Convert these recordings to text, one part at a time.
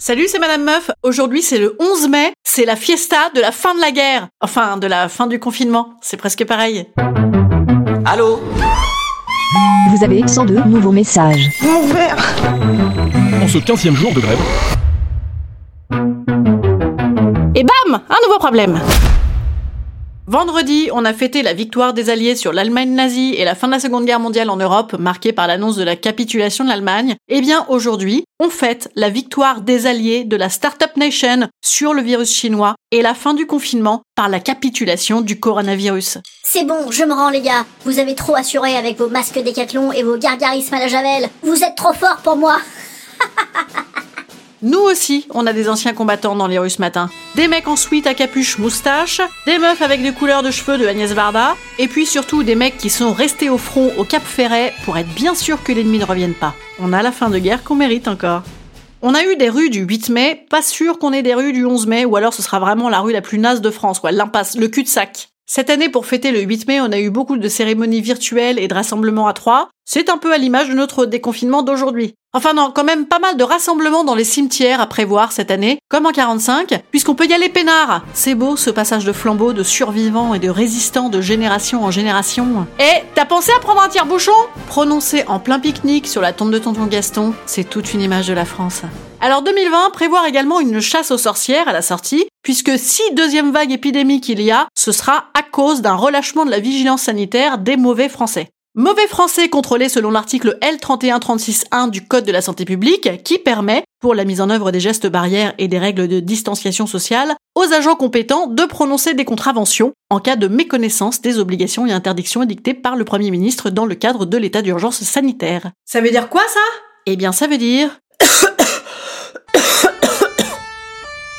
Salut, c'est Madame Meuf. Aujourd'hui, c'est le 11 mai. C'est la fiesta de la fin de la guerre. Enfin, de la fin du confinement. C'est presque pareil. Allô Vous avez 102 nouveaux messages. En ce 15e jour de grève, Et bam Un nouveau problème Vendredi, on a fêté la victoire des Alliés sur l'Allemagne nazie et la fin de la Seconde Guerre mondiale en Europe, marquée par l'annonce de la capitulation de l'Allemagne. Eh bien, aujourd'hui, on fête la victoire des Alliés de la Startup Nation sur le virus chinois et la fin du confinement par la capitulation du coronavirus. C'est bon, je me rends les gars. Vous avez trop assuré avec vos masques décathlon et vos gargarismes à la javel. Vous êtes trop forts pour moi. Nous aussi, on a des anciens combattants dans les rues ce matin. Des mecs en sweat à capuche moustache, des meufs avec des couleurs de cheveux de Agnès Varda, et puis surtout des mecs qui sont restés au front au Cap Ferret pour être bien sûr que l'ennemi ne revienne pas. On a la fin de guerre qu'on mérite encore. On a eu des rues du 8 mai, pas sûr qu'on ait des rues du 11 mai, ou alors ce sera vraiment la rue la plus naze de France, quoi, l'impasse, le cul-de-sac. Cette année, pour fêter le 8 mai, on a eu beaucoup de cérémonies virtuelles et de rassemblements à trois. C'est un peu à l'image de notre déconfinement d'aujourd'hui. Enfin non, quand même pas mal de rassemblements dans les cimetières à prévoir cette année, comme en 45, puisqu'on peut y aller peinard. C'est beau ce passage de flambeau de survivants et de résistants de génération en génération. Et t'as pensé à prendre un tire-bouchon? Prononcé en plein pique-nique sur la tombe de tonton Gaston, c'est toute une image de la France. Alors 2020, prévoir également une chasse aux sorcières à la sortie, puisque si deuxième vague épidémique il y a, ce sera à cause d'un relâchement de la vigilance sanitaire des mauvais Français. Mauvais français contrôlé selon l'article L3136.1 du Code de la santé publique qui permet, pour la mise en œuvre des gestes barrières et des règles de distanciation sociale, aux agents compétents de prononcer des contraventions en cas de méconnaissance des obligations et interdictions édictées par le Premier ministre dans le cadre de l'état d'urgence sanitaire. Ça veut dire quoi ça? Eh bien ça veut dire...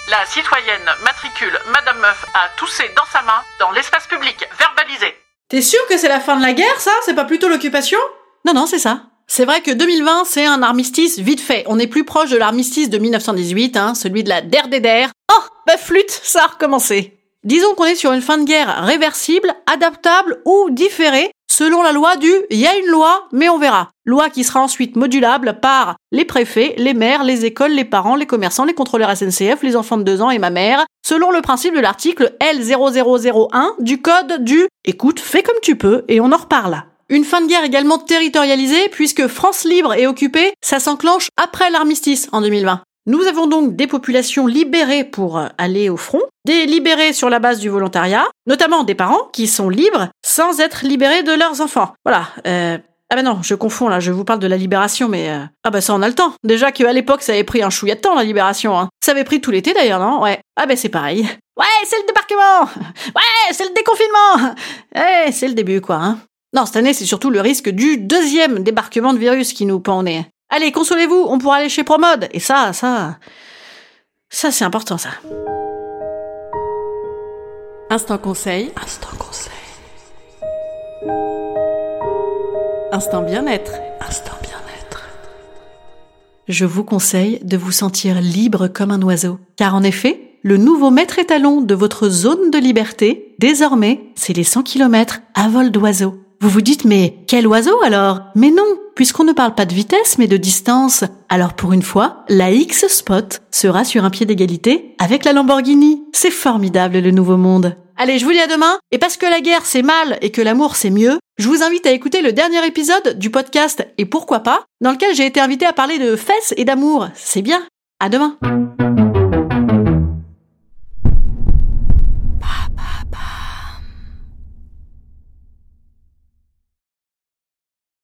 La citoyenne matricule Madame Meuf a toussé dans sa main dans l'espace public verbalisé. T'es sûr que c'est la fin de la guerre, ça? C'est pas plutôt l'occupation? Non, non, c'est ça. C'est vrai que 2020, c'est un armistice vite fait. On est plus proche de l'armistice de 1918, hein, celui de la der des der. Oh, bah flûte, ça a recommencé. Disons qu'on est sur une fin de guerre réversible, adaptable ou différée, selon la loi du il y a une loi, mais on verra. Loi qui sera ensuite modulable par les préfets, les maires, les écoles, les parents, les commerçants, les contrôleurs SNCF, les enfants de 2 ans et ma mère, selon le principe de l'article L0001 du code du écoute, fais comme tu peux et on en reparle. Une fin de guerre également territorialisée puisque France libre et occupée, ça s'enclenche après l'armistice en 2020. Nous avons donc des populations libérées pour aller au front, des libérés sur la base du volontariat, notamment des parents qui sont libres sans être libérés de leurs enfants. Voilà. Euh... Ah ben non, je confonds là, je vous parle de la libération, mais... euh, Ah bah ça on a le temps. Déjà qu'à l'époque ça avait pris un chouïa de temps la libération. Hein. Ça avait pris tout l'été d'ailleurs, non? Ouais. Ah ben c'est pareil. Ouais, c'est le débarquement Ouais, c'est le déconfinement Ouais, c'est le début quoi. Hein. Non, cette année c'est surtout le risque du deuxième débarquement de virus qui nous pend au. Allez, consolez-vous, on pourra aller chez Promode. Et ça, ça... Ça c'est important ça. Instant conseil. Instant conseil. Instant bien-être. Instant bien-être. Je vous conseille de vous sentir libre comme un oiseau. Car en effet, le nouveau maître étalon de votre zone de liberté, désormais, c'est les 100 km à vol d'oiseau. Vous vous dites mais quel oiseau alors? Mais non, puisqu'on ne parle pas de vitesse mais de distance. Alors pour une fois, la X-Spot sera sur un pied d'égalité avec la Lamborghini. C'est formidable le nouveau monde. Allez, je vous dis à demain. Et parce que la guerre c'est mal et que l'amour c'est mieux, je vous invite à écouter le dernier épisode du podcast Et pourquoi pas, dans lequel j'ai été invité à parler de fesses et d'amour. C'est bien. À demain.